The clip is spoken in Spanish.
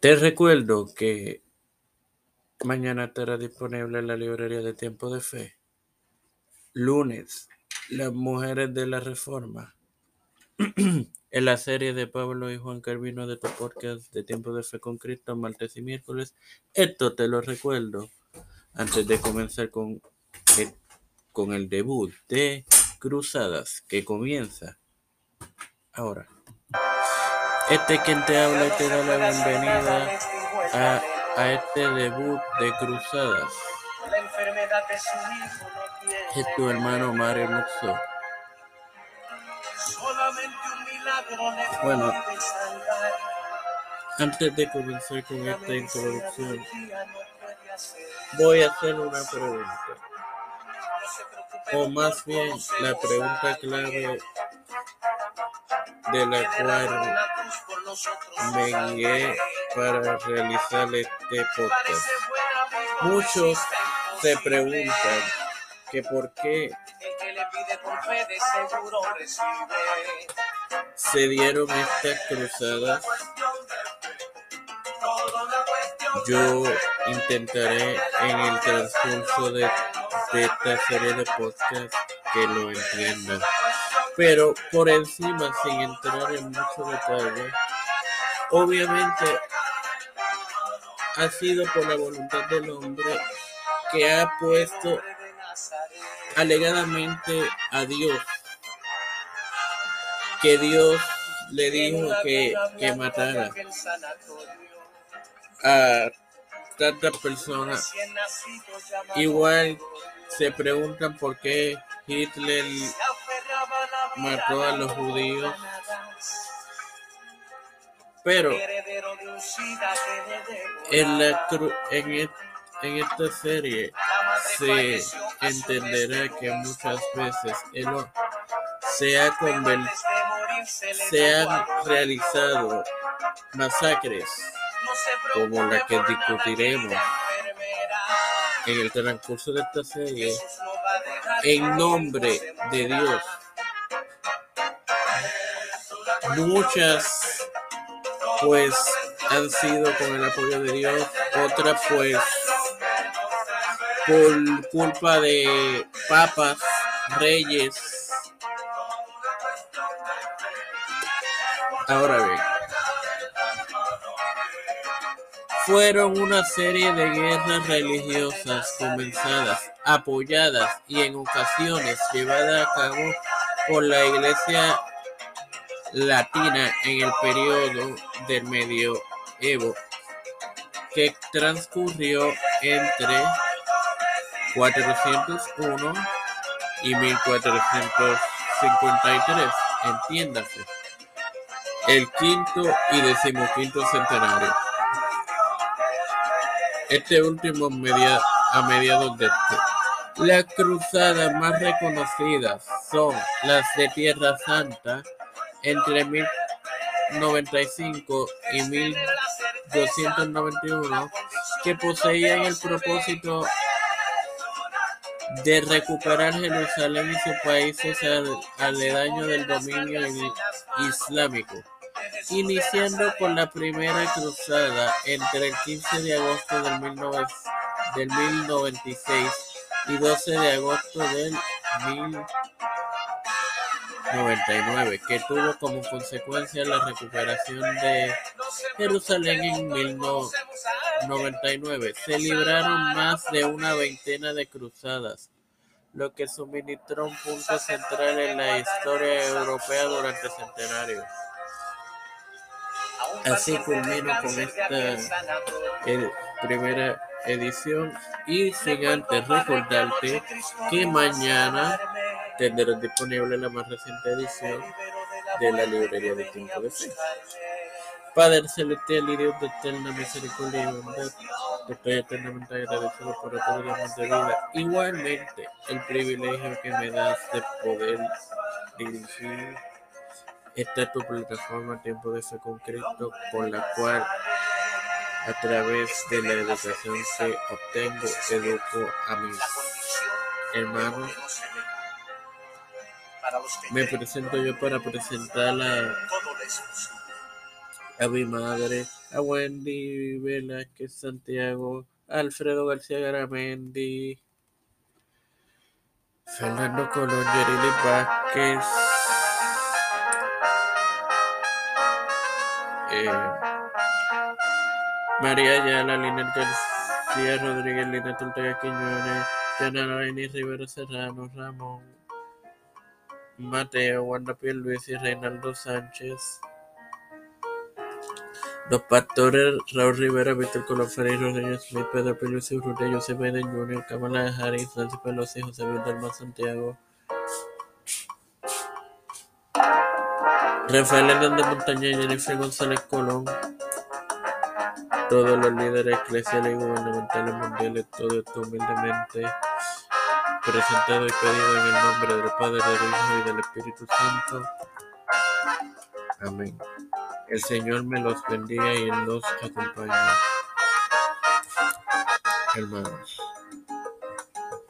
Te recuerdo que mañana estará disponible en la librería de Tiempo de Fe. Lunes, las mujeres de la Reforma. en la serie de Pablo y Juan Carvino de tu podcast de Tiempo de Fe con Cristo, martes y miércoles. Esto te lo recuerdo antes de comenzar con el, con el debut de Cruzadas que comienza ahora. Este quien te habla te da la bienvenida a, a este debut de Cruzadas. Es tu hermano Mario Muxo. Bueno, antes de comenzar con esta introducción, voy a hacer una pregunta. O más bien, la pregunta clave de la cual me guié para realizar este podcast. Muchos se preguntan que por qué se dieron estas cruzadas. Yo intentaré en el transcurso de, de esta serie de podcasts que lo entiendan. Pero por encima, sin entrar en mucho detalle, obviamente ha sido por la voluntad del hombre que ha puesto alegadamente a Dios, que Dios le dijo que, que matara a tantas personas. Igual se preguntan por qué Hitler mató a los judíos. Pero en, la en, en esta serie se entenderá que muchas veces se, ha se han realizado masacres como la que discutiremos en el transcurso de esta serie en nombre de Dios. Muchas pues han sido con el apoyo de Dios, otras pues por culpa de papas, reyes. Ahora bien, fueron una serie de guerras religiosas comenzadas, apoyadas y en ocasiones llevadas a cabo por la Iglesia latina en el periodo del medioevo que transcurrió entre 401 y 1453, entiéndase, el quinto y decimoquinto centenario. Este último a mediados de este. Las cruzadas más reconocidas son las de Tierra Santa, entre 1095 y 1291 que poseían el propósito de recuperar Jerusalén y sus países aledaños del dominio islámico, iniciando con la primera cruzada entre el 15 de agosto del, 1096 y 12 de agosto del 1000 99, que tuvo como consecuencia la recuperación de Jerusalén en 1099. Se libraron más de una veintena de cruzadas, lo que suministró un punto central en la historia europea durante centenarios. Así culmino con esta primera edición y sin antes recordarte que mañana tendrás disponible la más reciente edición de la librería de tiempo de fe. Padre celestial y Dios de eterna misericordia y bondad, te estoy eternamente agradecido por días de vida. Igualmente, el privilegio que me das de poder dirigir esta tu plataforma Tiempo de Fe con Cristo, con la cual a través de la educación que obtengo, educo a mis hermanos me presento yo para presentar a mi madre, a Wendy Velázquez Santiago, Alfredo García Garamendi, Fernando Colón, Yerili Vázquez, eh, María Ayala, Lina García Rodríguez, Lina Ortega Quiñones, Yana Rivera Serrano, Ramón, Mateo, Wanda Luis y Reinaldo Sánchez. Los pastores Raúl Rivera, Víctor Colón Ferreira, Rodríguez Smith, Pedro Luis Urrutia, Joseph Biden Jr., Kamala Harris, Nancy Pelosi, José Luis del Mar Santiago, Rafael Hernández Montaña y Jennifer González Colón, todos los líderes eclesiales y gubernamentales mundiales, todo esto humildemente presentado y pedido en el nombre del Padre, del Hijo y del Espíritu Santo. Amén. El Señor me los bendiga y los acompañe, hermanos.